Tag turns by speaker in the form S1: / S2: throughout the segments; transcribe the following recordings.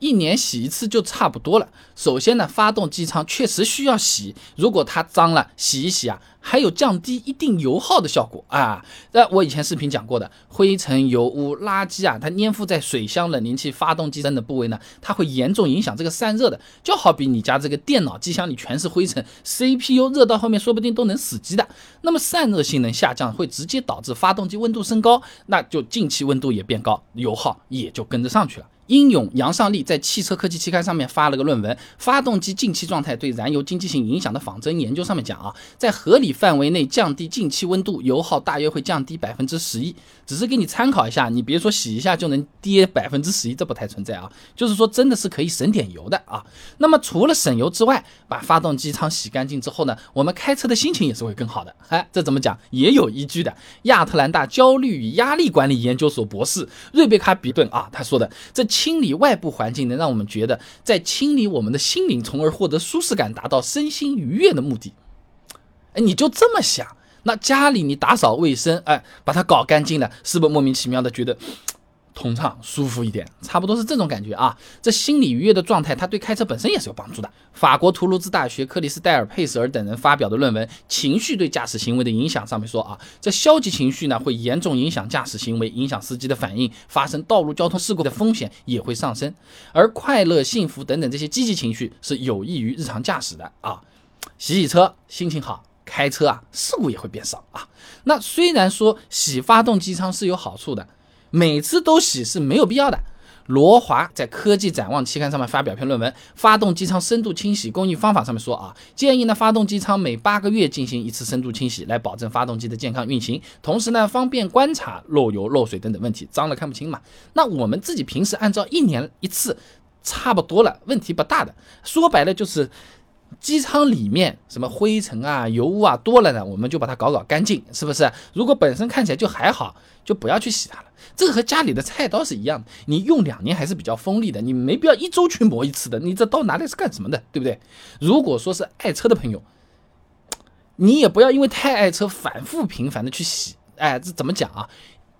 S1: 一年洗一次就差不多了。首先呢，发动机舱确实需要洗，如果它脏了，洗一洗啊，还有降低一定油耗的效果啊。那我以前视频讲过的，灰尘、油污、垃圾啊，它粘附在水箱、冷凝器、发动机等的部位呢，它会严重影响这个散热的。就好比你家这个电脑机箱里全是灰尘，CPU 热到后面说不定都能死机的。那么散热性能下降，会直接导致发动机温度升高，那就进气温度也变高，油耗也就跟着上去了。英勇杨尚利在汽车科技期刊上面发了个论文，《发动机进气状态对燃油经济性影响的仿真研究》上面讲啊，在合理范围内降低进气温度，油耗大约会降低百分之十一。只是给你参考一下，你别说洗一下就能跌百分之十一，这不太存在啊。就是说真的是可以省点油的啊。那么除了省油之外，把发动机舱洗干净之后呢，我们开车的心情也是会更好的。哎，这怎么讲也有依据的。亚特兰大焦虑与压力管理研究所博士瑞贝卡比顿啊，他说的这。清理外部环境能让我们觉得在清理我们的心灵，从而获得舒适感，达到身心愉悦的目的。哎，你就这么想，那家里你打扫卫生，哎，把它搞干净了，是不是莫名其妙的觉得？通畅舒服一点，差不多是这种感觉啊。这心理愉悦的状态，它对开车本身也是有帮助的。法国图卢兹大学克里斯戴尔佩斯尔等人发表的论文《情绪对驾驶行为的影响》上面说啊，这消极情绪呢会严重影响驾驶行为，影响司机的反应，发生道路交通事故的风险也会上升。而快乐、幸福等等这些积极情绪是有益于日常驾驶的啊。洗洗车，心情好，开车啊事故也会变少啊。那虽然说洗发动机舱是有好处的。每次都洗是没有必要的。罗华在《科技展望》期刊上面发表篇论文，《发动机舱深度清洗工艺方法》上面说啊，建议呢发动机舱每八个月进行一次深度清洗，来保证发动机的健康运行，同时呢方便观察漏油、漏水等等问题，脏了看不清嘛。那我们自己平时按照一年一次，差不多了，问题不大的。说白了就是。机舱里面什么灰尘啊、油污啊多了呢，我们就把它搞搞干净，是不是？如果本身看起来就还好，就不要去洗它了。这个和家里的菜刀是一样的，你用两年还是比较锋利的，你没必要一周去磨一次的。你这刀拿来是干什么的，对不对？如果说是爱车的朋友，你也不要因为太爱车，反复频繁的去洗。哎，这怎么讲啊？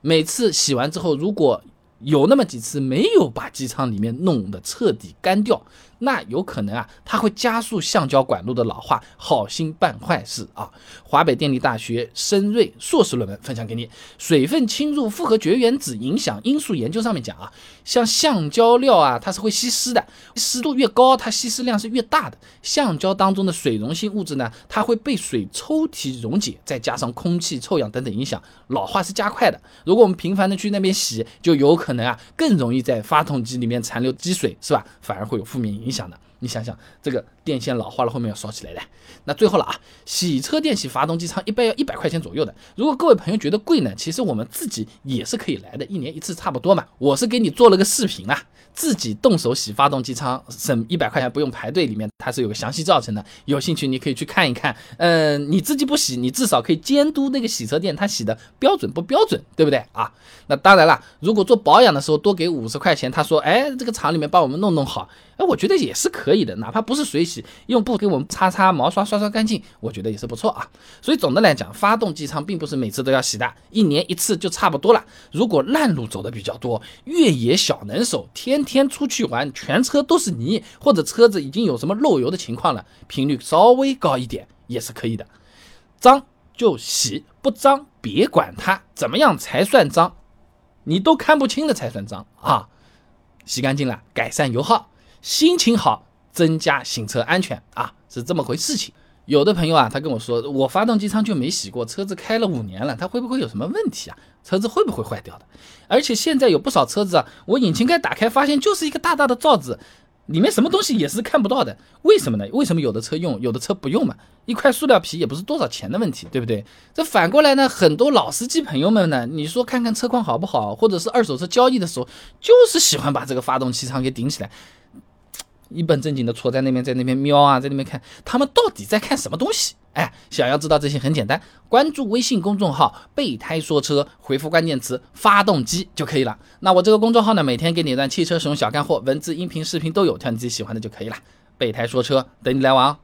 S1: 每次洗完之后，如果有那么几次没有把机舱里面弄得彻底干掉。那有可能啊，它会加速橡胶管路的老化，好心办坏事啊！华北电力大学申瑞硕士论文分享给你，水分侵入复合绝缘子影响因素研究上面讲啊，像橡胶料啊，它是会吸湿的，湿度越高，它吸湿量是越大的。橡胶当中的水溶性物质呢，它会被水抽提溶解，再加上空气、臭氧等等影响，老化是加快的。如果我们频繁的去那边洗，就有可能啊，更容易在发动机里面残留积水，是吧？反而会有负面影响。你想的，你想想，这个电线老化了，后面要烧起来的。那最后了啊，洗车店洗发动机舱一般要一百块钱左右的。如果各位朋友觉得贵呢，其实我们自己也是可以来的，一年一次差不多嘛。我是给你做了个视频啊，自己动手洗发动机舱，省一百块钱不用排队，里面它是有个详细教程的。有兴趣你可以去看一看。嗯，你自己不洗，你至少可以监督那个洗车店他洗的标准不标准，对不对啊？那当然了，如果做保养的时候多给五十块钱，他说，哎，这个厂里面帮我们弄弄好。哎，我觉得也是可以的，哪怕不是水洗，用布给我们擦擦毛刷刷刷干净，我觉得也是不错啊。所以总的来讲，发动机舱并不是每次都要洗的，一年一次就差不多了。如果烂路走的比较多，越野小能手，天天出去玩，全车都是泥，或者车子已经有什么漏漏油的情况了，频率稍微高一点也是可以的。脏就洗，不脏别管它，怎么样才算脏？你都看不清了才算脏啊！洗干净了，改善油耗。心情好，增加行车安全啊，是这么回事情。有的朋友啊，他跟我说，我发动机舱就没洗过，车子开了五年了，它会不会有什么问题啊？车子会不会坏掉的？而且现在有不少车子啊，我引擎盖打开发现就是一个大大的罩子，里面什么东西也是看不到的。为什么呢？为什么有的车用，有的车不用嘛？一块塑料皮也不是多少钱的问题，对不对？这反过来呢，很多老司机朋友们呢，你说看看车况好不好，或者是二手车交易的时候，就是喜欢把这个发动机舱给顶起来。一本正经的戳在那边，在那边瞄啊，在那边看，他们到底在看什么东西？哎，想要知道这些很简单，关注微信公众号“备胎说车”，回复关键词“发动机”就可以了。那我这个公众号呢，每天给你一段汽车使用小干货，文字、音频、视频都有，挑你自己喜欢的就可以了。备胎说车，等你来玩哦。